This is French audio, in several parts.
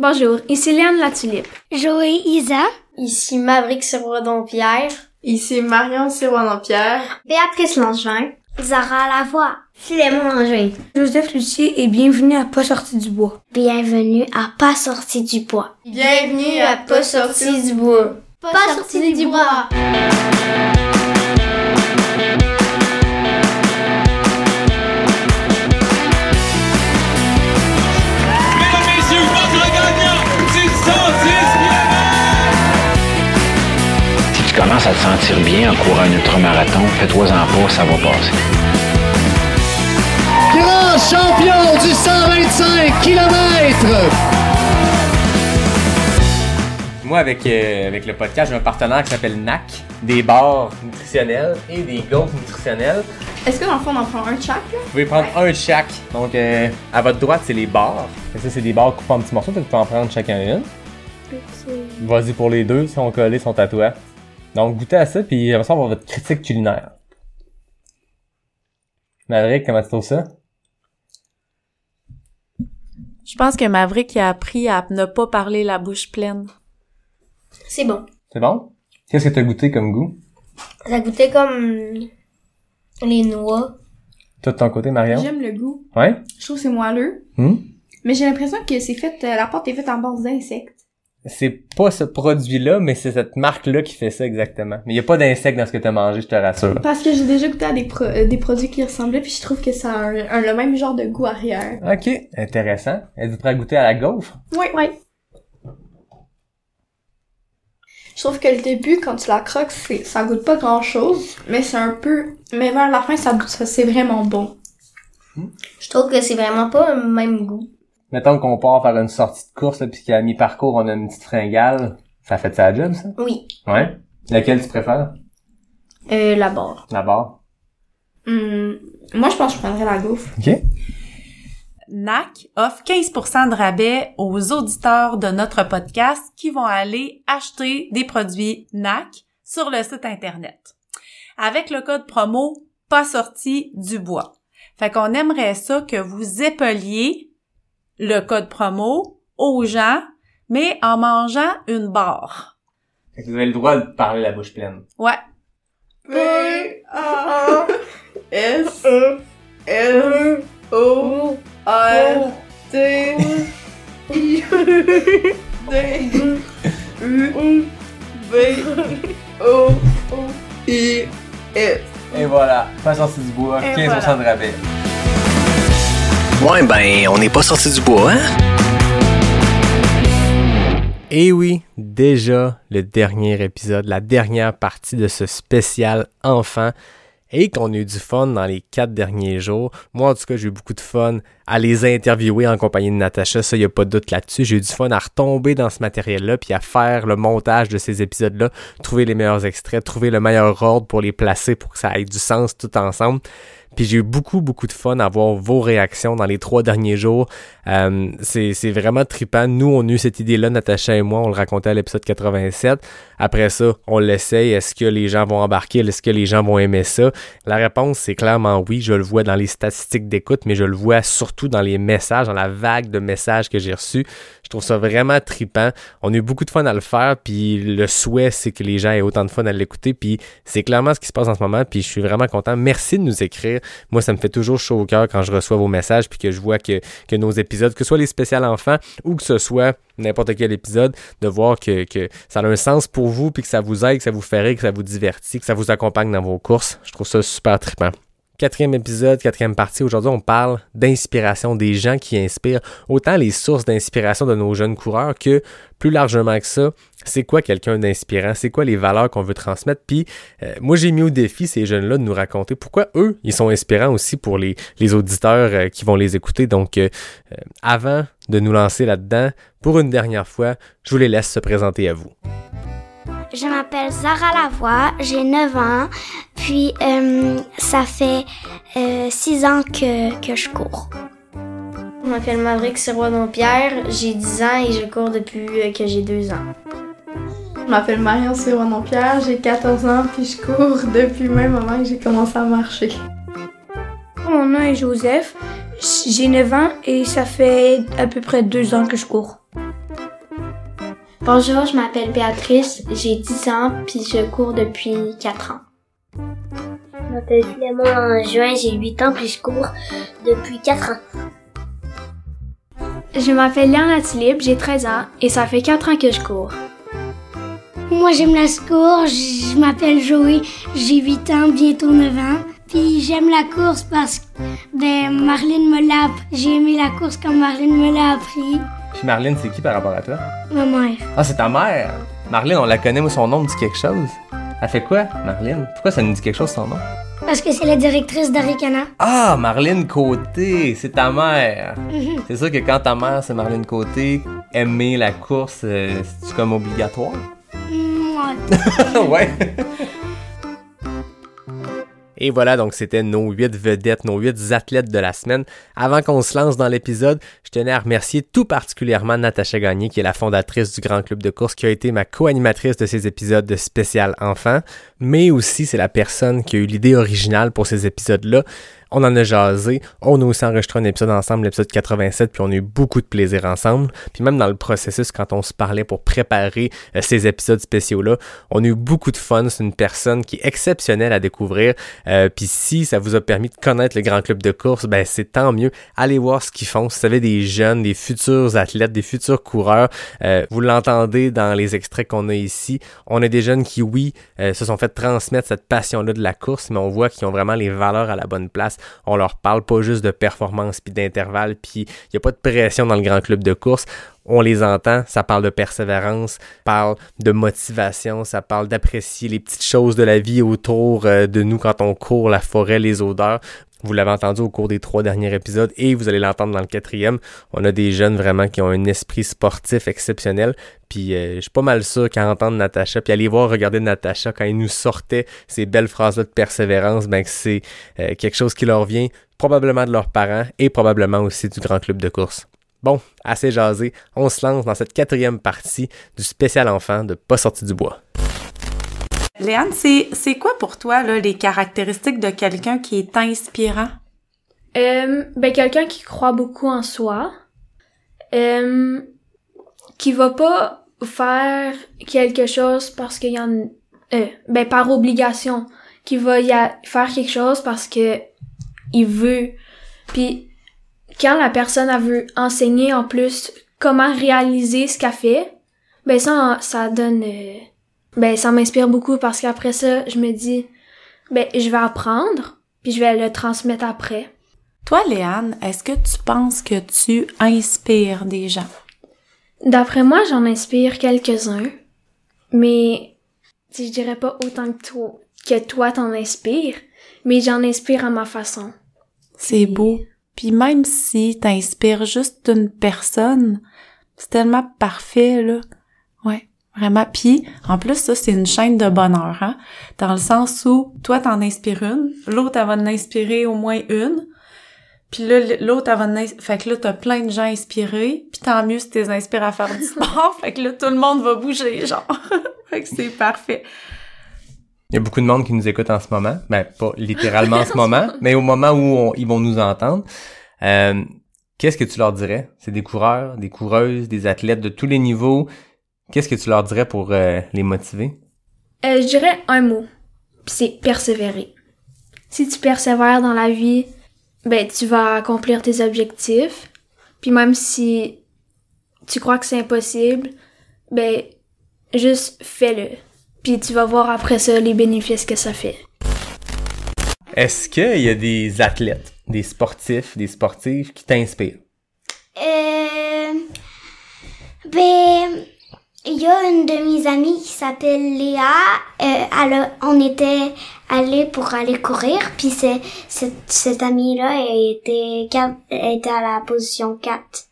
Bonjour, ici Léane La Tulipe. Joé Isa. Ici Maverick Sirois-Pierre. Ici Marion Sirois-Pierre. Béatrice Langevin. Zara Lavoie. Philémon Langevin. Joseph Lucier et bienvenue à Pas sorti du bois. Bienvenue à Pas sorti du bois. Bienvenue à Pas sorti du bois. Pas, sorti du bois. Commences à te sentir bien en courant un ultramarathon, fais-toi-en pas, ça va passer. Grand champion du 125 km! Moi, avec, euh, avec le podcast, j'ai un partenaire qui s'appelle NAC, des bars nutritionnels et des goats nutritionnels. Est-ce que dans le fond on en prend un de chaque là? Vous pouvez prendre un de chaque. Donc, euh, à votre droite, c'est les bars. Et ça, c'est des bars coupés en petits morceaux, donc tu peux en prendre chacun une. Vas-y pour les deux, si sont collés, sont à toi. Donc, goûtez à ça, puis on va savoir votre critique culinaire. Maverick, comment tu trouves ça? Je pense que Maverick a appris à ne pas parler la bouche pleine. C'est bon. C'est bon? Qu'est-ce que t'as goûté comme goût? Ça goûtait comme les noix. Toi, de ton côté, Marion? J'aime le goût. Ouais? Je trouve que c'est moelleux. Hmm? Mais j'ai l'impression que c'est fait, euh, la pâte est faite en base d'insectes. C'est pas ce produit-là, mais c'est cette marque-là qui fait ça exactement. Mais il y a pas d'insectes dans ce que t'as mangé, je te rassure. Parce que j'ai déjà goûté à des, pro- euh, des produits qui ressemblaient puis je trouve que ça a un, un- le même genre de goût arrière. Ok, intéressant. Êtes-vous prêt à goûter à la gaufre? Ouais, ouais. Je trouve que le début, quand tu la croques, c'est, ça goûte pas grand chose, mais c'est un peu, mais vers la fin, ça, ça c'est vraiment bon. Je trouve que c'est vraiment pas le même goût. Mettons qu'on part faire une sortie de course, là, puis qu'à mi-parcours, on a une petite fringale. Ça fait de sa job, ça? Oui. Ouais. Laquelle tu préfères? Euh, la barre. La barre. Hum, moi, je pense que je prendrais la gaufre. Ok. NAC offre 15% de rabais aux auditeurs de notre podcast qui vont aller acheter des produits NAC sur le site internet. Avec le code promo pas sorti du bois. Fait qu'on aimerait ça que vous épeliez le code promo aux gens, mais en mangeant une barre. Fait que vous avez le droit de parler la bouche pleine. Ouais. P A S L O R T I D U V O I S. Et voilà. Pas sorti du bois. Et 15% voilà. de rabais. Ouais, ben, on n'est pas sorti du bois, hein? Et oui, déjà le dernier épisode, la dernière partie de ce spécial enfant. Et qu'on a eu du fun dans les quatre derniers jours. Moi, en tout cas, j'ai eu beaucoup de fun à les interviewer en compagnie de Natacha. Ça, il n'y a pas de doute là-dessus. J'ai eu du fun à retomber dans ce matériel-là, puis à faire le montage de ces épisodes-là, trouver les meilleurs extraits, trouver le meilleur ordre pour les placer pour que ça ait du sens tout ensemble. Puis j'ai eu beaucoup, beaucoup de fun à voir vos réactions dans les trois derniers jours. Euh, c'est vraiment trippant. Nous, on a eu cette idée-là, Natacha et moi, on le racontait à l'épisode 87. Après ça, on l'essaye. Est-ce que les gens vont embarquer? Est-ce que les gens vont aimer ça? La réponse, c'est clairement oui. Je le vois dans les statistiques d'écoute, mais je le vois surtout dans les messages, dans la vague de messages que j'ai reçus. Je trouve ça vraiment trippant. On a eu beaucoup de fun à le faire, puis le souhait, c'est que les gens aient autant de fun à l'écouter, puis c'est clairement ce qui se passe en ce moment, puis je suis vraiment content. Merci de nous écrire. Moi, ça me fait toujours chaud au cœur quand je reçois vos messages, puis que je vois que, nos épisodes, que ce soit les spéciales enfants ou que ce soit n'importe quel épisode, de voir que, que ça a un sens pour vous, puis que ça vous aide, que ça vous fait rire, que ça vous divertit, que ça vous accompagne dans vos courses. Je trouve ça super trippant. Quatrième épisode, quatrième partie. Aujourd'hui, on parle d'inspiration, des gens qui inspirent, autant les sources d'inspiration de nos jeunes coureurs que plus largement que ça, c'est quoi quelqu'un d'inspirant, c'est quoi les valeurs qu'on veut transmettre? Puis euh, moi, j'ai mis au défi ces jeunes-là de nous raconter pourquoi eux, ils sont inspirants aussi pour les, les auditeurs euh, qui vont les écouter. Donc, euh, avant de nous lancer là-dedans, pour une dernière fois, je vous les laisse se présenter à vous. Je m'appelle Zara Lavoie, j'ai 9 ans, puis euh, ça fait 6 ans que, que je cours. Je m'appelle Maverick Sirois-Pierre, j'ai 10 ans et je cours depuis que j'ai 2 ans. Je m'appelle Marion Sirois-Pierre, j'ai 14 ans puis je cours depuis même moment que j'ai commencé à marcher. Mon nom est Joseph, j'ai 9 ans et ça fait à peu près 2 ans que je cours. Bonjour, je m'appelle Béatrice, j'ai 10 ans, puis je cours depuis 4 ans. Je m'appelle Clément en juin, j'ai 8 ans, puis je cours depuis 4 ans. Je m'appelle Léana Tilip, j'ai 13 ans et ça fait 4 ans que je cours. Moi j'aime la course, je m'appelle Joey, j'ai 8 ans, bientôt 9 ans. Puis j'aime la course parce que ben Marlène me l'a j'ai aimé la course quand Marlène me l'a appris. Puis Marlène, c'est qui par rapport à toi? Ma mère. Ah, c'est ta mère! Marlène, on la connaît, moi, son nom me dit quelque chose. Elle fait quoi, Marlène? Pourquoi ça nous dit quelque chose, son nom? Parce que c'est la directrice d'Aricana. Ah, Marlène Côté, c'est ta mère. C'est sûr que quand ta mère, c'est Marlène Côté, aimer la course, euh, c'est comme obligatoire? Ouais. Et voilà, donc c'était nos huit vedettes, nos huit athlètes de la semaine. Avant qu'on se lance dans l'épisode, je tenais à remercier tout particulièrement Natacha Gagné, qui est la fondatrice du Grand Club de course, qui a été ma co-animatrice de ces épisodes de spécial enfant, mais aussi c'est la personne qui a eu l'idée originale pour ces épisodes-là. On en a jasé. On a aussi enregistré un épisode ensemble, l'épisode 87, puis on a eu beaucoup de plaisir ensemble. Puis même dans le processus, quand on se parlait pour préparer euh, ces épisodes spéciaux-là, on a eu beaucoup de fun. C'est une personne qui est exceptionnelle à découvrir. Euh, puis si ça vous a permis de connaître le Grand Club de course, ben c'est tant mieux. Allez voir ce qu'ils font. Si vous savez des jeunes, des futurs athlètes, des futurs coureurs, euh, vous l'entendez dans les extraits qu'on a ici. On a des jeunes qui, oui, euh, se sont fait transmettre cette passion-là de la course, mais on voit qu'ils ont vraiment les valeurs à la bonne place on leur parle pas juste de performance puis d'intervalle, puis il y a pas de pression dans le grand club de course. On les entend, ça parle de persévérance, parle de motivation, ça parle d'apprécier les petites choses de la vie autour euh, de nous quand on court, la forêt, les odeurs. Vous l'avez entendu au cours des trois derniers épisodes et vous allez l'entendre dans le quatrième. On a des jeunes vraiment qui ont un esprit sportif exceptionnel. Puis euh, je suis pas mal sûr qu'à entendre Natacha, puis aller voir, regarder Natacha quand il nous sortait ces belles phrases-là de persévérance, ben que c'est euh, quelque chose qui leur vient probablement de leurs parents et probablement aussi du grand club de course. Bon, assez jasé, on se lance dans cette quatrième partie du spécial enfant de Pas sorti du bois. Léane, c'est, quoi pour toi là, les caractéristiques de quelqu'un qui est inspirant? Euh, ben quelqu'un qui croit beaucoup en soi, euh, qui va pas faire quelque chose parce qu'il y en, euh, ben par obligation, qui va y faire quelque chose parce que il veut. Puis quand la personne a veut enseigner en plus comment réaliser ce qu'elle fait, ben ça ça donne euh, ben ça m'inspire beaucoup parce qu'après ça, je me dis ben je vais apprendre puis je vais le transmettre après. Toi Léane, est-ce que tu penses que tu inspires des gens? D'après moi, j'en inspire quelques-uns, mais je dirais pas autant que toi que toi t'en inspires, mais j'en inspire à ma façon. C'est beau. Puis même si t'inspires juste une personne, c'est tellement parfait, là. Vraiment. Puis, en plus, ça, c'est une chaîne de bonheur, hein? Dans le sens où, toi, t'en inspires une, l'autre, elle va en inspirer au moins une, puis là, l'autre, elle va en Fait que là, t'as plein de gens inspirés, puis tant mieux si t'es inspiré à faire du sport, fait que là, tout le monde va bouger, genre. fait que c'est parfait. Il y a beaucoup de monde qui nous écoute en ce moment. Ben, pas littéralement en ce moment, mais au moment où ils vont nous entendre. Euh, Qu'est-ce que tu leur dirais? C'est des coureurs, des coureuses, des athlètes de tous les niveaux. Qu'est-ce que tu leur dirais pour euh, les motiver? Euh, je dirais un mot. C'est persévérer. Si tu persévères dans la vie, ben tu vas accomplir tes objectifs. Puis même si tu crois que c'est impossible, ben juste fais-le. Puis tu vas voir après ça les bénéfices que ça fait. Est-ce qu'il y a des athlètes, des sportifs, des sportives qui t'inspirent? Euh, ben, il y a une de mes amies qui s'appelle Léa. Euh, elle on était allé pour aller courir, puis c'est cette, amie-là était, était à la position 4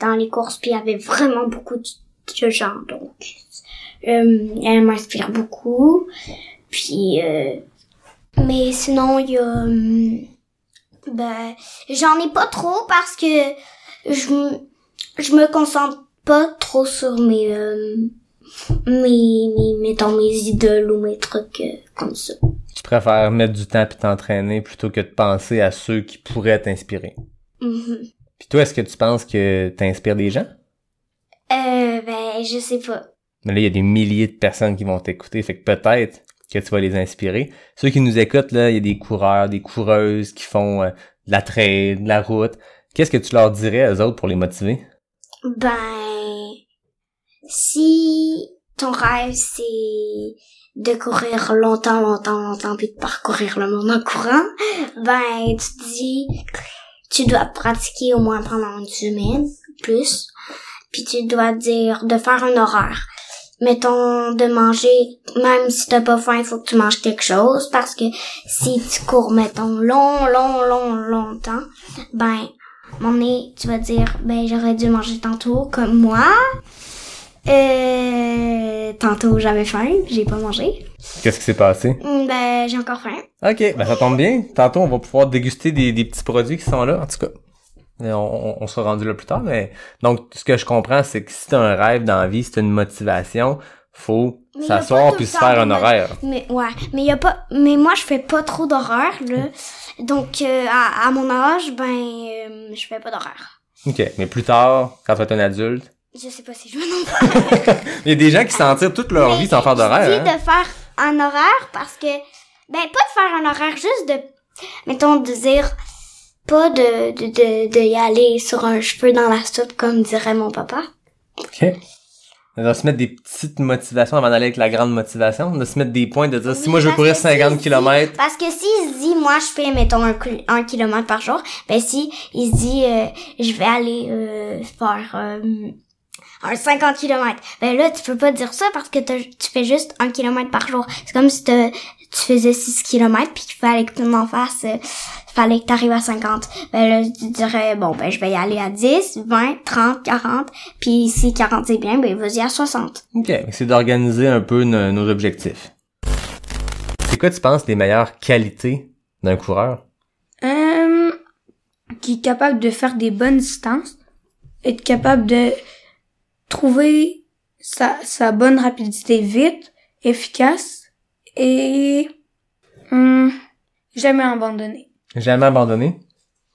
dans les courses, puis il y avait vraiment beaucoup de, de gens, donc euh, elle m'inspire beaucoup. Puis, euh, mais sinon, il y a, hum, ben, j'en ai pas trop parce que je, je me concentre pas trop sur mes, euh, mes, mes, mettons, mes idoles ou mes trucs euh, comme ça. Tu préfères mettre du temps puis t'entraîner plutôt que de penser à ceux qui pourraient t'inspirer. Mm-hmm. Puis toi, est-ce que tu penses que t'inspires des gens? Euh, ben, je sais pas. Mais là, il y a des milliers de personnes qui vont t'écouter, fait que peut-être que tu vas les inspirer. Ceux qui nous écoutent, là, il y a des coureurs, des coureuses qui font euh, de la trail, de la route. Qu'est-ce que tu leur dirais aux autres pour les motiver? Ben, si ton rêve c'est de courir longtemps, longtemps, longtemps, puis de parcourir le monde en courant, ben, tu te dis, tu dois pratiquer au moins pendant une semaine, plus, puis tu dois dire de faire un horaire. Mettons, de manger, même si t'as pas faim, il faut que tu manges quelque chose, parce que si tu cours, mettons, long, long, long, longtemps, ben, mon nez, tu vas dire, ben, j'aurais dû manger tantôt, comme moi. Euh, tantôt, j'avais faim, j'ai pas mangé. Qu'est-ce qui s'est passé? Hum, Ben, j'ai encore faim. Ok, ben ça tombe bien. Tantôt, on va pouvoir déguster des, des petits produits qui sont là. En tout cas, on, on, on sera rendu là plus tard. Mais donc, ce que je comprends, c'est que si t'as un rêve dans la vie, si t'as une motivation, faut s'asseoir puis se faire un horaire. Mais ouais, mais y a pas, mais moi je fais pas trop d'horaire là. Donc euh, à, à mon âge, ben euh, je fais pas d'horaire. Ok, mais plus tard, quand tu vas être un adulte, Je sais pas si je veux non plus. il y a des gens qui s'en tirent toute leur vie sans faire Je dis d'horaire. Hein? de faire un horaire parce que ben pas de faire un horaire juste de mettons de dire pas de de de, de y aller sur un cheveu dans la soupe comme dirait mon papa. Ok. On va se mettre des petites motivations avant d'aller avec la grande motivation. De se mettre des points, de dire si moi je veux courir que 50 s'il km, dit- Parce que s'il se dit, moi, je fais, mettons, un, un kilomètre par jour, ben si il se dit, euh, je vais aller euh, faire euh, un 50 kilomètres, ben là, tu peux pas dire ça parce que t'as- tu fais juste un kilomètre par jour. C'est comme si tu faisais 6 kilomètres puis qu'il fallait que tu en fasses, euh, fallait que t'arrives à 50. Ben là, tu dirais, bon, ben je vais y aller à 10, 20, 30, 40, puis si 40 c'est bien, ben vas-y à 60. ok, c'est d'organiser un peu no- nos objectifs. C'est quoi tu penses les meilleures qualités d'un coureur? Euh, qui est capable de faire des bonnes distances, être capable de trouver sa, sa bonne rapidité vite, efficace et hum, jamais abandonner. Jamais abandonner?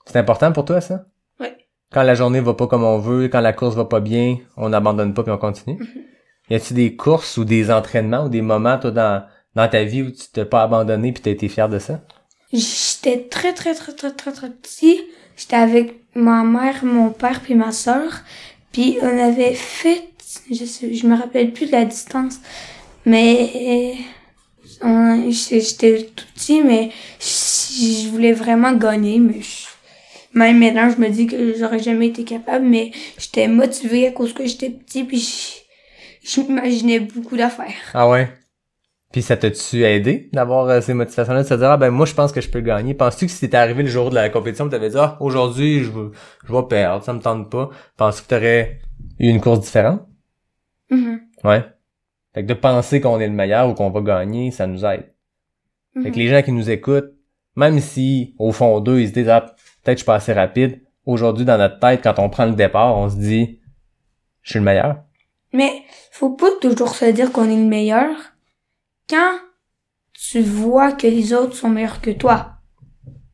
C'est important pour toi ça? Oui. Quand la journée va pas comme on veut, quand la course va pas bien, on n'abandonne pas puis on continue? Y a-tu des courses ou des entraînements ou des moments toi dans dans ta vie où tu t'es pas abandonné puis t'as été fier de ça? J'étais très très très très très très petit. J'étais avec ma mère, mon père puis ma sœur. Puis on avait fait, je sais, je me rappelle plus de la distance, mais j'étais tout petit, mais je, voulais vraiment gagner. Mais même maintenant, je me dis que j'aurais jamais été capable, mais j'étais motivée à cause que j'étais petit puis je, beaucoup d'affaires. Ah ouais? Puis ça t'a-tu aidé? D'avoir euh, ces motivations-là, de se dire, ah ben moi je pense que je peux gagner. Penses-tu que si t'étais arrivé le jour de la compétition, tu t'avais dit, ah aujourd'hui je veux, je vais perdre, ça me tente pas. Penses-tu que t'aurais eu une course différente? Mhm. Ouais. Fait que de penser qu'on est le meilleur ou qu'on va gagner, ça nous aide. Fait que Mhm. les gens qui nous écoutent, même si au fond d'eux, ils se disent, ah peut-être je suis pas assez rapide, aujourd'hui dans notre tête, quand on prend le départ, on se dit, je suis le meilleur. Mais faut pas toujours se dire qu'on est le meilleur quand tu vois que les autres sont meilleurs que toi.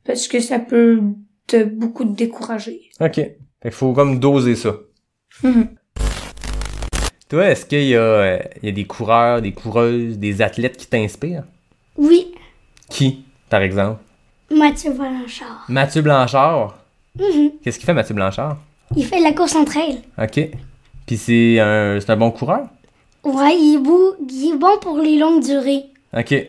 Parce que ça peut te beaucoup te décourager. OK. Fait qu'il faut comme doser ça. Mhm. Toi, est-ce qu'il y a, euh, y a des coureurs, des coureuses, des athlètes qui t'inspirent? Oui, Qui, par exemple? Mathieu Blanchard. Mathieu Blanchard? Mhm. Qu'est-ce qu'il fait, Mathieu Blanchard? Il fait de la course en trail. OK. Puis c'est un, c'est un bon coureur? Ouais, il est, beau, il est bon pour les longues durées. OK. Puis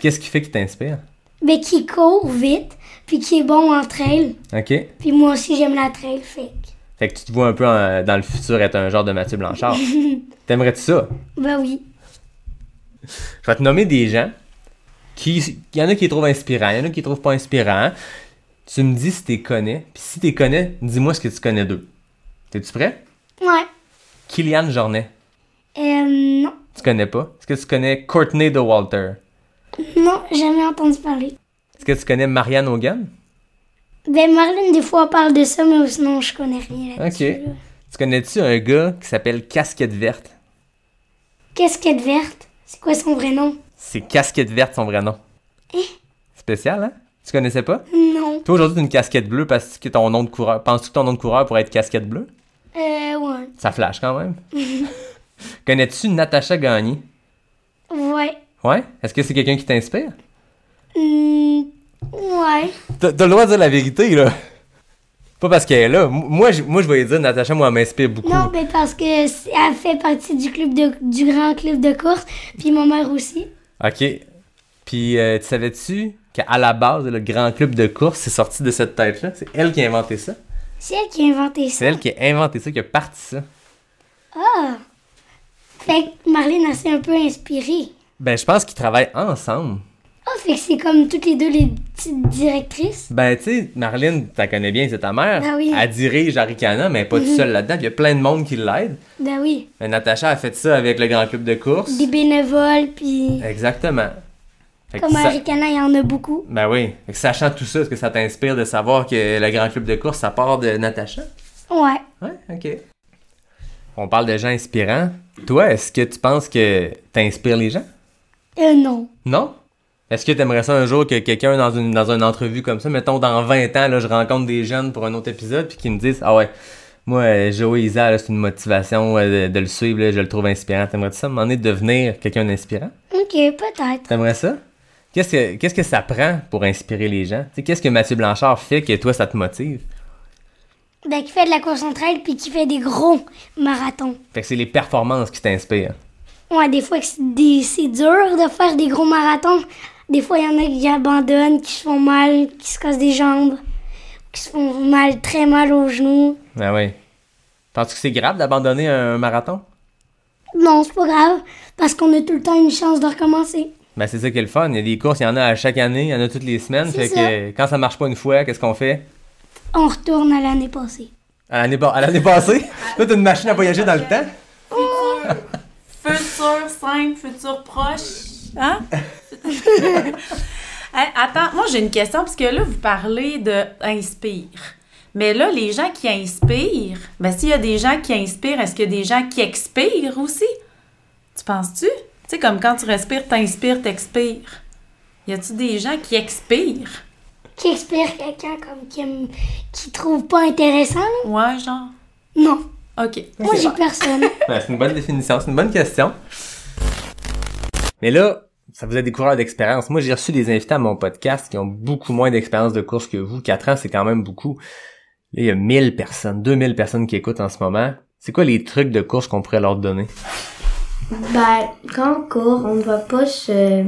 qu'est-ce qui fait qui t'inspire? Mais qui court vite, puis qui est bon en trail. OK. Puis moi aussi, j'aime la trail, fait. que- Fait que tu te vois un peu en- dans le futur être un genre de Mathieu Blanchard. T'aimerais-tu ça? ben oui. Je vais te nommer des gens qui. Il y en a qui les trouvent inspirants, il y en a qui les trouvent pas inspirants. Tu me dis si tu les connais. Puis si tu les connais, dis-moi ce que tu connais d'eux. T'es-tu prêt? Ouais. Kylian Jornet. Tu connais pas? Est-ce que tu connais Courtney de Walter? Non, jamais entendu parler. Est-ce que tu connais Marianne Hogan? Ben, Marlène, des fois, parle de ça, mais sinon, je connais rien Ok. là-dessus. là. Tu connais-tu un gars qui s'appelle Casquette Verte? Casquette verte? C'est quoi son vrai nom? C'est Casquette Verte son vrai nom. Spécial, hein? Tu connaissais pas? Non. Toi aujourd'hui t'as une casquette bleue parce que ton nom de coureur. Penses-tu que ton nom de coureur pourrait être casquette bleue? Euh, ouais. Ça flash quand même. Connais-tu Natacha Gagné? Ouais. Ouais? Est-ce que c'est quelqu'un qui t'inspire? Hmm, ouais. T'as t'as le droit de dire la vérité, là. Pas parce qu'elle est là. Moi, je, moi, je vais dire, Natacha, moi, elle m'inspire beaucoup. Non, mais parce que elle fait partie du club de, du grand club de course, puis ma mère aussi. OK. Puis, euh, tu savais-tu qu'à la base, le grand club de course, c'est sorti de cette tête-là? C'est elle qui a inventé ça? C'est elle qui a inventé C'est ça. elle qui a inventé ça, qui a parti ça. Ah! Fait que Marlène, s'est un peu inspirée. Ben, je pense qu'ils travaillent ensemble. Ah, fait que c'est comme toutes les deux les petites directrices. Ben, tu sais, Marlène, tu connais bien, c'est ta mère. Ben oui. Elle dirige Aricana, mais pas toute Mhm. seule là-dedans. Il y a plein de monde qui l'aide. Ben oui. Ben, Natacha a fait ça avec le grand club de course. Des bénévoles, puis Exactement. Fait comme Aricana, il y en a beaucoup. Ben oui. Fait que sachant tout ça, est-ce que ça t'inspire de savoir que le grand club de course, ça part de Natacha? Ouais. Ouais, ok. On parle de gens inspirants. Toi, est-ce que tu penses que t'inspires les gens? Euh, non. Non? Est-ce que t'aimerais ça un jour que quelqu'un dans une, dans une entrevue comme ça, mettons dans 20 ans, là, je rencontre des jeunes pour un autre épisode, puis qu'ils me disent Ah ouais, moi, euh, Joey Isa, c'est une motivation euh, de, de le suivre, là, je le trouve inspirant. T'aimerais-tu ça demander de devenir quelqu'un d'inspirant? Ok, peut-être. T'aimerais ça? Qu'est-ce que, qu'est-ce que ça prend pour inspirer les gens? Tu qu'est-ce que Mathieu Blanchard fait que toi, ça te motive? Ben, qui fait de la course entre elles, puis qui fait des gros marathons. Fait que c'est les performances qui t'inspirent. Ouais, des fois, que c'est dur de faire des gros marathons. Des fois, il y en a qui abandonnent, qui se font mal, qui se cassent des jambes, qui se font mal, très mal aux genoux. Ah oui. Penses-tu que c'est grave d'abandonner un marathon? Non, c'est pas grave, parce qu'on a tout le temps une chance de recommencer. Ben, c'est ça qui est le fun. Il y a des courses, il y en a à chaque année, il y en a toutes les semaines. Fait ça. que quand ça marche pas une fois, qu'est-ce qu'on fait? On retourne à l'année passée. À l'année, pa- à l'année passée? Toi, t'as une machine à voyager dans le temps? Futur simple, futur proche. Hein? Hey, attends, moi j'ai une question, parce que là, vous parlez de inspire. Mais là, les gens qui inspirent, ben s'il y a des gens qui inspirent, est-ce qu'il y a des gens qui expirent aussi? Tu penses-tu? Tu sais, comme quand tu respires, t'inspires, t'expires. Y a-tu des gens qui expirent? Qui expire quelqu'un comme qui, aime- qui trouve pas intéressant, là? Ouais, genre? Non. OK. Moi, j'ai personne. C'est une bonne définition, c'est une bonne question. Mais là, ça vous a des coureurs d'expérience. Moi, j'ai reçu des invités à mon podcast qui ont beaucoup moins d'expérience de course que vous. 4 ans, c'est quand même beaucoup. Là, il y a 1000 personnes, 2000 personnes qui écoutent en ce moment. C'est quoi les trucs de course qu'on pourrait leur donner? Ben, quand on court, on ne va pas se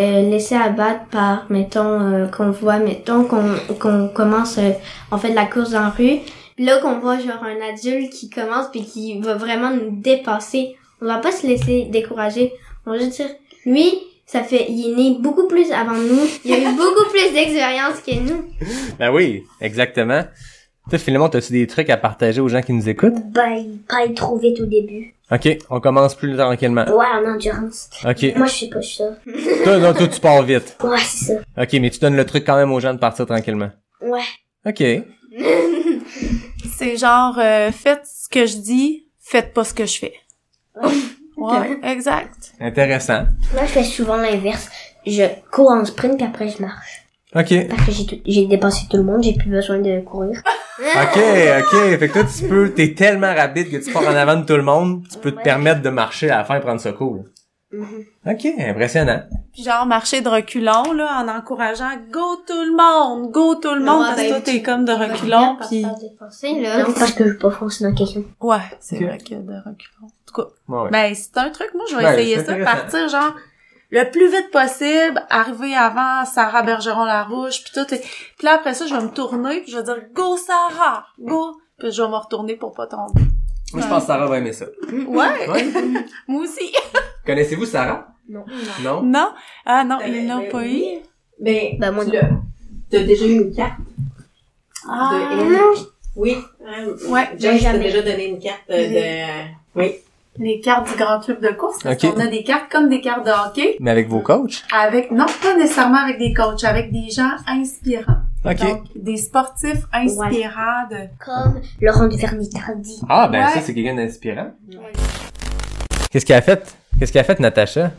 euh, laisser abattre par, mettons, euh, qu'on voit, mettons, qu'on qu'on commence, euh, on fait de la course dans la rue, puis là qu'on voit genre un adulte qui commence puis qui va vraiment nous dépasser. On va pas se laisser décourager. On va juste dire, lui, ça fait, il est né beaucoup plus avant nous, il a eu beaucoup plus d'expérience que nous. Ben oui, exactement. Toi, finalement, as-tu des trucs à partager aux gens qui nous écoutent? Ben, pas être trop vite au début. OK, on commence plus tranquillement. Ouais, en endurance. OK. Moi, je sais pas ça. Toi, non, toi, tu pars vite. Ouais, c'est ça. OK, mais tu donnes le truc quand même aux gens de partir tranquillement. Ouais. OK. C'est genre, euh, faites ce que je dis, faites pas ce que je fais. Ouais, exact. Intéressant. Moi, je fais souvent l'inverse. Je cours en sprint, puis après, je marche. OK. Parce que j'ai dépassé tout le monde, j'ai plus besoin de courir. OK, OK. Fait que toi, tu peux, t'es tellement rapide que tu pars en avant de tout le monde, tu peux te permettre de marcher à la fin et prendre ça cool. OK, impressionnant. Puis genre marcher de reculons là en encourageant go tout le monde, go tout le monde Ouais, parce que ben, toi t'es comme de reculons puis là. Non, parce que je veux pas foncer dans quelqu'un. ouais, c'est vrai que de reculons. En tout cas, Ouais, ouais. ben c'est un truc moi je vais Ben, essayer ça partir genre le plus vite possible, arriver avant Sarah Bergeron Larouche puis tout et- puis là après ça je vais me tourner puis je vais dire go Sarah, go puis je vais me retourner pour pas tomber. Moi, je pense que Sarah va aimer ça. Ouais. Ouais. moi aussi. Connaissez-vous Sarah? Non. Non? non, ah non, ils l'ont pas eu. Ben, Ben, moi, tu. T'as déjà eu une carte? Ah. de elle? Oui. Euh, Ouais, jamais. déjà donné une carte euh, de... Oui. Les cartes du grand club de course parce Ok. qu'on a des cartes comme des cartes de hockey. Mais avec vos coachs? Avec, non, pas nécessairement avec des coachs, avec des gens inspirants. OK. Donc, des sportifs inspirants de... Comme Laurent Duvernay-Tardy. Ah, ben Ouais. ça, c'est quelqu'un d'inspirant. Qu'est-ce qu'elle a fait? Qu'est-ce qu'elle a fait, Natacha?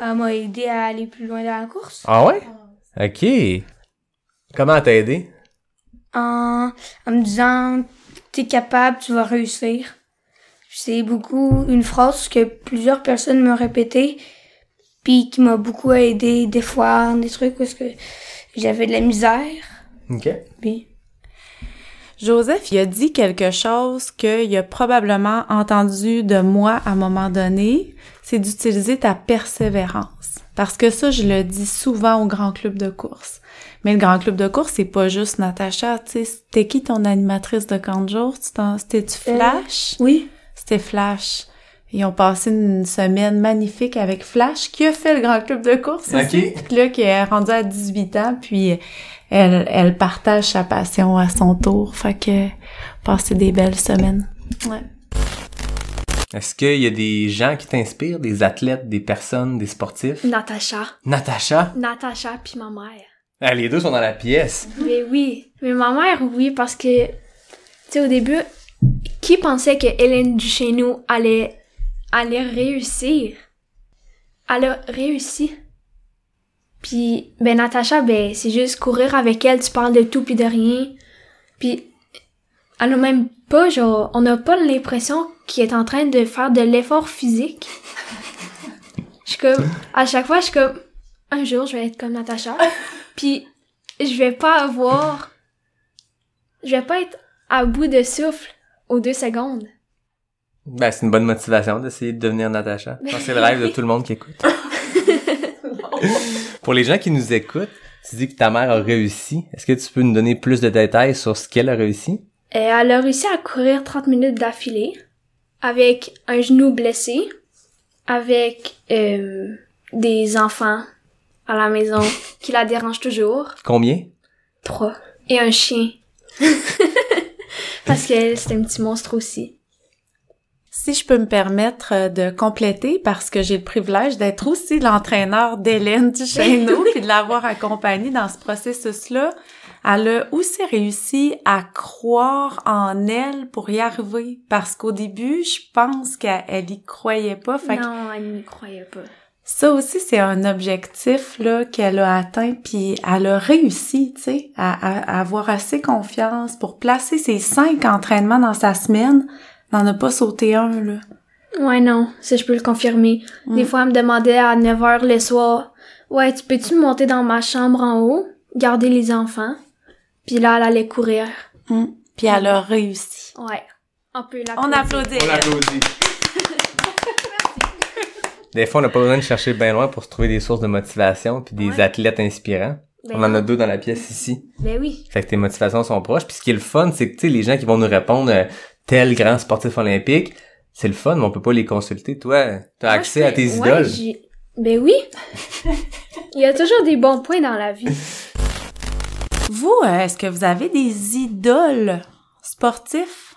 Elle m'a aidé à aller plus loin dans la course. Ah ouais? OK. Comment elle t'a aidé? En, en me disant, t'es capable, tu vas réussir. C'est beaucoup une phrase que plusieurs personnes m'ont répété, puis qui m'a beaucoup aidé des fois, des trucs parce que j'avais de la misère. OK. Puis Joseph, il a dit quelque chose qu'il a probablement entendu de moi à un moment donné, c'est d'utiliser ta persévérance. Parce que ça, je le dis souvent au grand club de course. Mais le grand club de course, c'est pas juste Natacha, tu sais. C'était qui ton animatrice de camp de jour? Tu t'en- C'était-tu Flash? oui. C'était Flash. Ils ont passé une semaine magnifique avec Flash, qui a fait le grand club de course Ok. aussi. Puis là, qui est rendue à 18 ans, puis elle, elle partage sa passion à son tour. Fait que passer des belles semaines. Ouais. Est-ce qu'il y a des gens qui t'inspirent, des athlètes, des personnes, des sportifs? Natacha. Natacha? Natacha puis ma mère. Ah, les deux sont dans la pièce. Mais oui. Mais ma mère, oui, parce que, tu sais, au début, qui pensait que Hélène Duchesneau allait, allait réussir? Elle a réussi. Puis, ben, Natacha, ben, c'est juste courir avec elle, tu parles de tout puis de rien. Puis, elle a même pas, genre, on n'a pas l'impression qu'elle est en train de faire de l'effort physique. Je suis comme, à chaque fois, je suis comme, un jour, je vais être comme Natacha. Puis, je vais pas avoir, je vais pas être à bout de souffle aux deux secondes. Ben, c'est une bonne motivation d'essayer de devenir Natacha. Je pense que c'est le rêve de tout le monde qui écoute. Pour les gens qui nous écoutent, tu dis que ta mère a réussi. Est-ce que tu peux nous donner plus de détails sur ce qu'elle a réussi? Et elle a réussi à courir 30 minutes d'affilée avec un genou blessé, avec euh, des enfants à la maison qui la dérangent toujours. Combien? Trois. Et un chien. Parce qu'elle, c'est un petit monstre aussi. Si je peux me permettre euh, de compléter, parce que j'ai le privilège d'être aussi l'entraîneur d'Hélène Duchesneau, puis de l'avoir accompagnée dans ce processus-là, elle a aussi réussi à croire en elle pour y arriver. Parce qu'au début, je pense qu'elle elle y croyait pas. Fait non, elle n'y croyait pas. Ça aussi, c'est un objectif là qu'elle a atteint, puis elle a réussi, tu sais, à, avoir assez confiance pour placer ses cinq entraînements dans sa semaine. Elle n'en a pas sauté un, là. Ouais, non, ça je peux le confirmer. Des fois, elle me demandait à 9h le soir, ouais, tu peux-tu monter dans ma chambre en haut, garder les enfants? Puis là, elle allait courir. Mm. Puis elle a réussi. Ouais. On peut On l'applaudir. applaudit. l'applaudit. Des fois, on n'a pas besoin de chercher bien loin pour se trouver des sources de motivation puis des Ouais. athlètes inspirants. Ben on en a deux dans la pièce ici. Ben oui. Fait que tes motivations sont proches. Puis ce qui est le fun, c'est que tu sais, les gens qui vont nous répondre euh, tel grand sportif olympique, c'est le fun, mais on peut pas les consulter. Toi, t'as accès à tes ouais, idoles. Ben oui. Il y a toujours des bons points dans la vie. Vous, euh, est-ce que vous avez des idoles sportifs?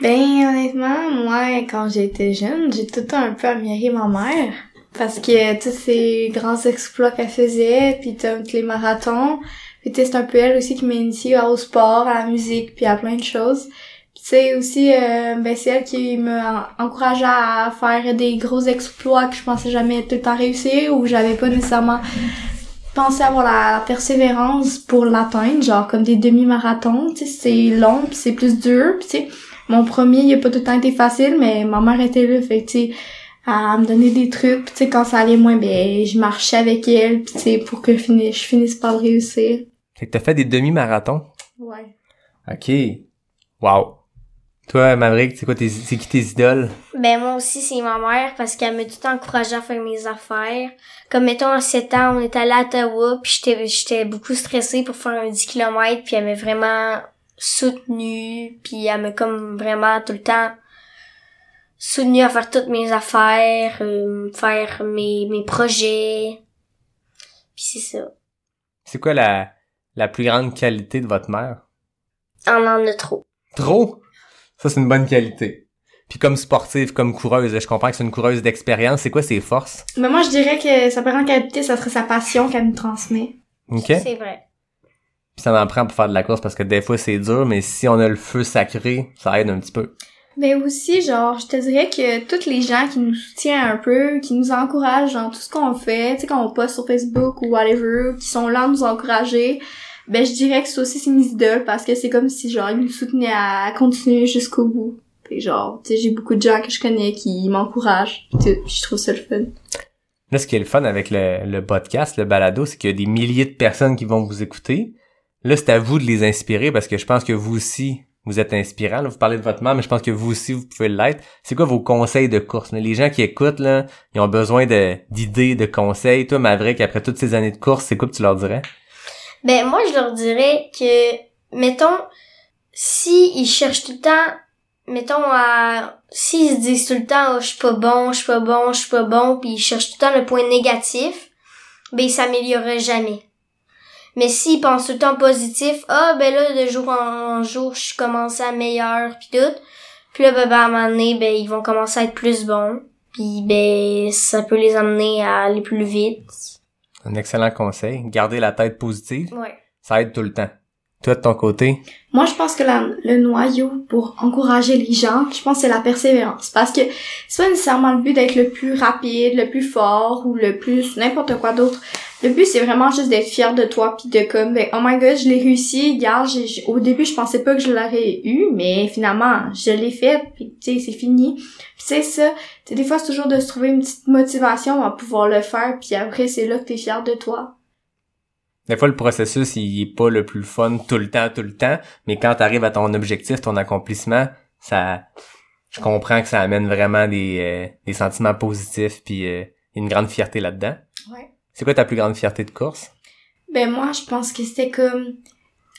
Ben, honnêtement, moi, quand j'étais jeune, j'ai tout le temps un peu admiré ma mère. Parce que tous ces grands exploits qu'elle faisait, puis tous les marathons. Puis c'est un peu elle aussi qui m'a initié au sport, à la musique, puis à plein de choses. Tu sais, aussi, euh, ben c'est elle qui m'a encouragé à faire des gros exploits que je pensais jamais tout le temps réussir, ou j'avais pas nécessairement pensé avoir la, persévérance pour l'atteindre, genre comme des demi-marathons, tu sais, c'est long, c'est plus dur, tu sais, mon premier, il a pas tout le temps été facile, mais ma mère était là, fait que, tu sais, à me donner des trucs, puis tu sais, quand ça allait moins, ben, je marchais avec elle, puis tu sais, pour que je finisse, je finisse par le réussir. Fait que t'as fait des demi-marathons? Ouais. OK. Wow. Toi, Maverick, c'est quoi tes, c'est qui tes idoles? Ben moi aussi c'est ma mère parce qu'elle m'a tout le temps encouragée à faire mes affaires. Comme mettons à 7 ans, on est allé à Ottawa puis j'étais j'étais beaucoup stressée pour faire un 10 km puis elle m'a vraiment soutenue puis elle m'a comme vraiment tout le temps soutenue à faire toutes mes affaires, euh, faire mes mes projets. Puis c'est ça. C'est quoi la, la plus grande qualité de votre mère? On en a trop. Trop? Ça, c'est une bonne qualité. Puis comme sportive, comme coureuse, je comprends que c'est une coureuse d'expérience. C'est quoi ses forces? Mais moi, je dirais que sa plus grande qualité, ça serait sa passion qu'elle nous transmet. OK? C'est vrai. Puis ça en prend pour faire de la course parce que des fois, c'est dur, mais si on a le feu sacré, ça aide un petit peu. Mais aussi, genre, je te dirais que toutes les gens qui nous soutiennent un peu, qui nous encouragent dans tout ce qu'on fait, tu sais, quand on poste sur Facebook ou whatever, qui sont là à nous encourager, ben, je dirais que ça aussi, c'est mes idoles parce que c'est comme si, genre, ils nous soutenaient à continuer jusqu'au bout. Que genre, tu sais, j'ai beaucoup de gens que je connais qui m'encouragent. pis tout, pis je trouve ça le fun. Là, ce qui est le fun avec le, le podcast, le balado, c'est qu'il y a des milliers de personnes qui vont vous écouter. Là, c'est à vous de les inspirer parce que je pense que vous aussi, vous êtes inspirant. Là, vous parlez de votre mère, mais je pense que vous aussi, vous pouvez l'être. C'est quoi vos conseils de course? Les gens qui écoutent, là, ils ont besoin d'idées, de conseils. Toi, Maverick, après toutes ces années de course, c'est quoi que tu leur dirais? Ben, moi, je leur dirais que, mettons, si ils cherchent tout le temps, mettons, à, s'ils se disent tout le temps, oh, je suis pas bon, je suis pas bon, je suis pas bon, puis ils cherchent tout le temps le point négatif, ben, ils s'amélioreraient jamais. Mais s'ils pensent tout le temps positif, ah, ben là, de jour en jour, je commence à meilleur, puis tout, puis là, ben, ben, à un moment donné, ben, ils vont commencer à être plus bons, puis ben, ça peut les amener à aller plus vite. Un excellent conseil. Garder la tête positive. Ouais. Ça aide tout le temps. Toi, de ton côté? Moi, je pense que le noyau pour encourager les gens, je pense que c'est la persévérance. Parce que c'est pas nécessairement le but d'être le plus rapide, le plus fort ou le plus n'importe quoi d'autre. Le but, c'est vraiment juste d'être fier de toi puis de comme, ben, oh my god, je l'ai réussi, j'ai- au début, je pensais pas que je l'aurais eu, mais finalement, je l'ai fait puis tu sais, c'est fini. Sais, ça, des fois, c'est toujours de se trouver une petite motivation à pouvoir le faire puis après, c'est là que t'es fier de toi. Des fois, le processus, il est pas le plus fun tout le temps, tout le temps, mais quand t'arrives à ton objectif, ton accomplissement, ça, je comprends que ça amène vraiment des, euh, des sentiments positifs puis euh, une grande fierté là-dedans. Ouais. C'est quoi ta plus grande fierté de course? Ben moi, je pense que c'était comme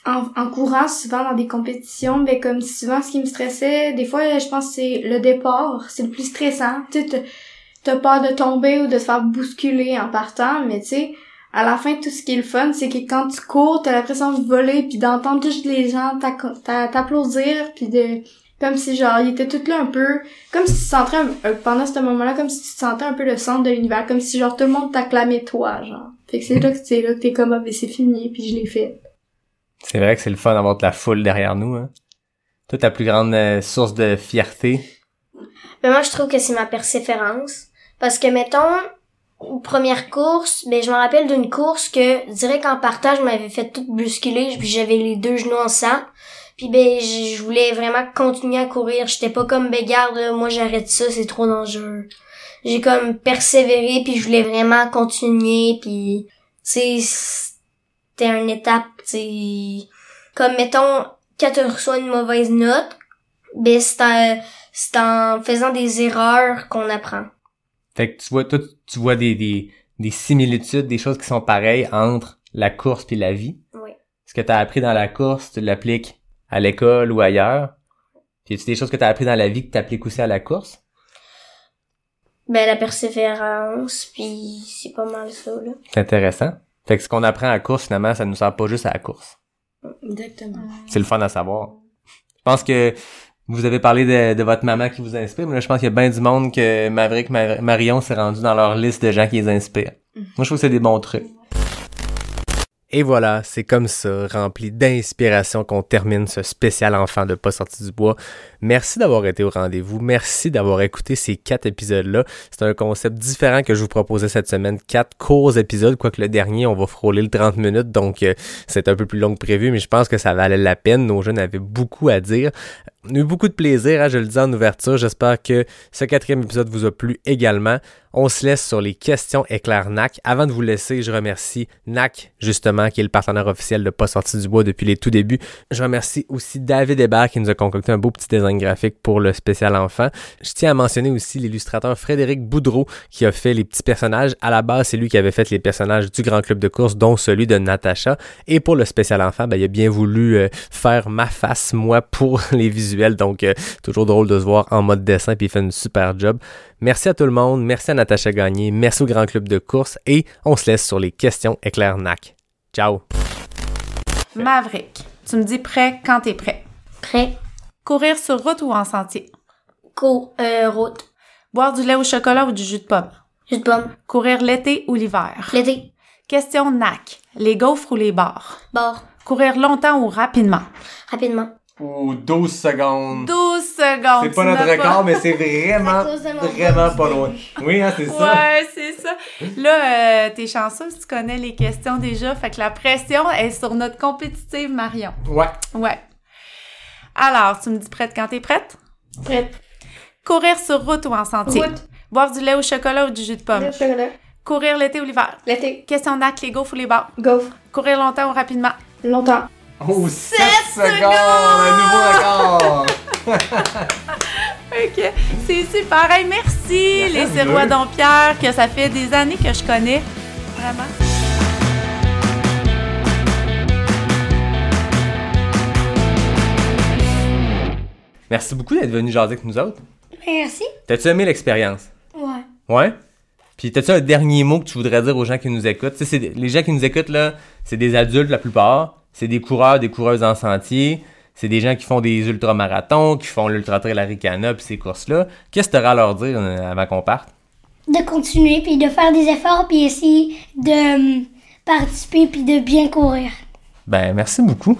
en, en courant souvent dans des compétitions, ben comme souvent ce qui me stressait, des fois je pense que c'est le départ, c'est le plus stressant. Tu sais, t'as- t'as peur de tomber ou de te faire bousculer en partant, mais tu sais, à la fin tout ce qui est le fun, c'est que quand tu cours, t'as l'impression de voler puis d'entendre tous les gens t'applaudir puis de comme si genre ils étaient tous là un peu comme si tu sentais un- euh, pendant ce moment-là comme si tu te sentais un peu le centre de l'univers comme si genre tout le monde t'acclamait toi genre fait que c'est là que c'est là que t'es comme ah ben c'est fini puis je l'ai fait C'est vrai que c'est le fun d'avoir de la foule derrière nous. Hein? Toi, ta plus grande euh, source de fierté? Ben moi, je trouve que c'est ma persévérance. Parce que, mettons, première course, ben je me rappelle d'une course que, direct en partage, je m'avais fait toute bousculer, puis j'avais les deux genoux en sang. Puis ben, je voulais vraiment continuer à courir. J'étais pas comme, ben garde, là, moi j'arrête ça, c'est trop dangereux. J'ai comme persévéré, puis je voulais vraiment continuer, puis sais, c'était une étape, sais, comme mettons, quand tu reçois une mauvaise note, ben c'est en, c'est en faisant des erreurs qu'on apprend. Fait que tu vois, tu vois des, des, des similitudes, des choses qui sont pareilles entre la course puis la vie. Oui. Ce que tu as appris dans la course, tu l'appliques à l'école ou ailleurs? Puis y a des choses que tu as appris dans la vie que tu appliques aussi à la course? Ben la persévérance, puis c'est pas mal ça là. C'est intéressant. Fait que ce qu'on apprend à la course, finalement, ça nous sert pas juste à la course. Exactement. C'est le fun à savoir. Je pense que vous avez parlé de, de votre maman qui vous inspire, mais là, je pense qu'il y a bien du monde que Maverick, Mar- Marion s'est rendu dans leur liste de gens qui les inspirent. Moi, je trouve que c'est des bons trucs. Et voilà, c'est comme ça, rempli d'inspiration qu'on termine ce spécial enfant de Pas sorti du bois. Merci d'avoir été au rendez-vous. Merci d'avoir écouté ces quatre épisodes-là. C'est un concept différent que je vous proposais cette semaine. Quatre courts épisodes, quoique le dernier, on va frôler le 30 minutes, donc euh, c'est un peu plus long que prévu, mais je pense que ça valait la peine. Nos jeunes avaient beaucoup à dire. On eu beaucoup de plaisir, hein, je le dis en ouverture. J'espère que ce quatrième épisode vous a plu également. On se laisse sur les questions éclair NAC. Avant de vous laisser, je remercie NAC, justement, qui est le partenaire officiel de Pas sorti du bois depuis les tout débuts. Je remercie aussi David Hébert qui nous a concocté un beau petit design graphique pour le spécial enfant. Je tiens à mentionner aussi l'illustrateur Frédéric Boudreau qui a fait les petits personnages. À la base, c'est lui qui avait fait les personnages du Grand Club de course, dont celui de Natacha. Et pour le spécial enfant, ben, il a bien voulu euh, faire ma face, moi, pour les visuels. Donc, euh, toujours drôle de se voir en mode dessin, puis il fait une super job. Merci à tout le monde, merci à Natacha Gagné, merci au Grand Club de course et on se laisse sur les questions éclair NAC. Ciao! Maverick, tu me dis prêt quand t'es prêt. Prêt. Courir sur route ou en sentier? Cours, euh, route. Boire du lait au chocolat ou du jus de pomme? Jus de pomme. Courir l'été ou l'hiver? L'été. Question NAC. Les gaufres ou les bars? Bord. Courir longtemps ou rapidement? Rapidement. Ou 12 secondes. 12 secondes. C'est pas notre record, mais c'est vraiment, vraiment pas loin. Oui, hein, c'est ça. Ouais, c'est ça. Là, euh, t'es chanceuse, tu connais les questions déjà. Fait que la pression est sur notre compétitive Marion. Ouais. Ouais. Alors, tu me dis prête quand t'es prête? Prête. Courir sur route ou en sentier? Route. Boire du lait au chocolat ou du jus de pomme? Le chocolat. Courir l'été ou l'hiver? L'été. Question d'acte, les gaufres ou les barres. Gaufre. Courir longtemps ou rapidement? Longtemps. Oh, 7 secondes! Un nouveau record! Ok, c'est super. Hey, merci, les Sirois Dompierre, que ça fait des années que je connais. Vraiment. Merci beaucoup d'être venu jaser avec nous autres. Merci. T'as-tu aimé l'expérience? Ouais. Ouais? Puis t'as-tu un dernier mot que tu voudrais dire aux gens qui nous écoutent? Les gens qui nous écoutent, là, c'est des adultes la plupart. C'est des coureurs, des coureuses en sentier. C'est des gens qui font des ultramarathons, qui font l'Ultra Trail Aricana, puis ces courses-là. Qu'est-ce que t'auras à leur dire euh, avant qu'on parte? De continuer, puis de faire des efforts, puis essayer de hum, participer, puis de bien courir. Ben, merci beaucoup.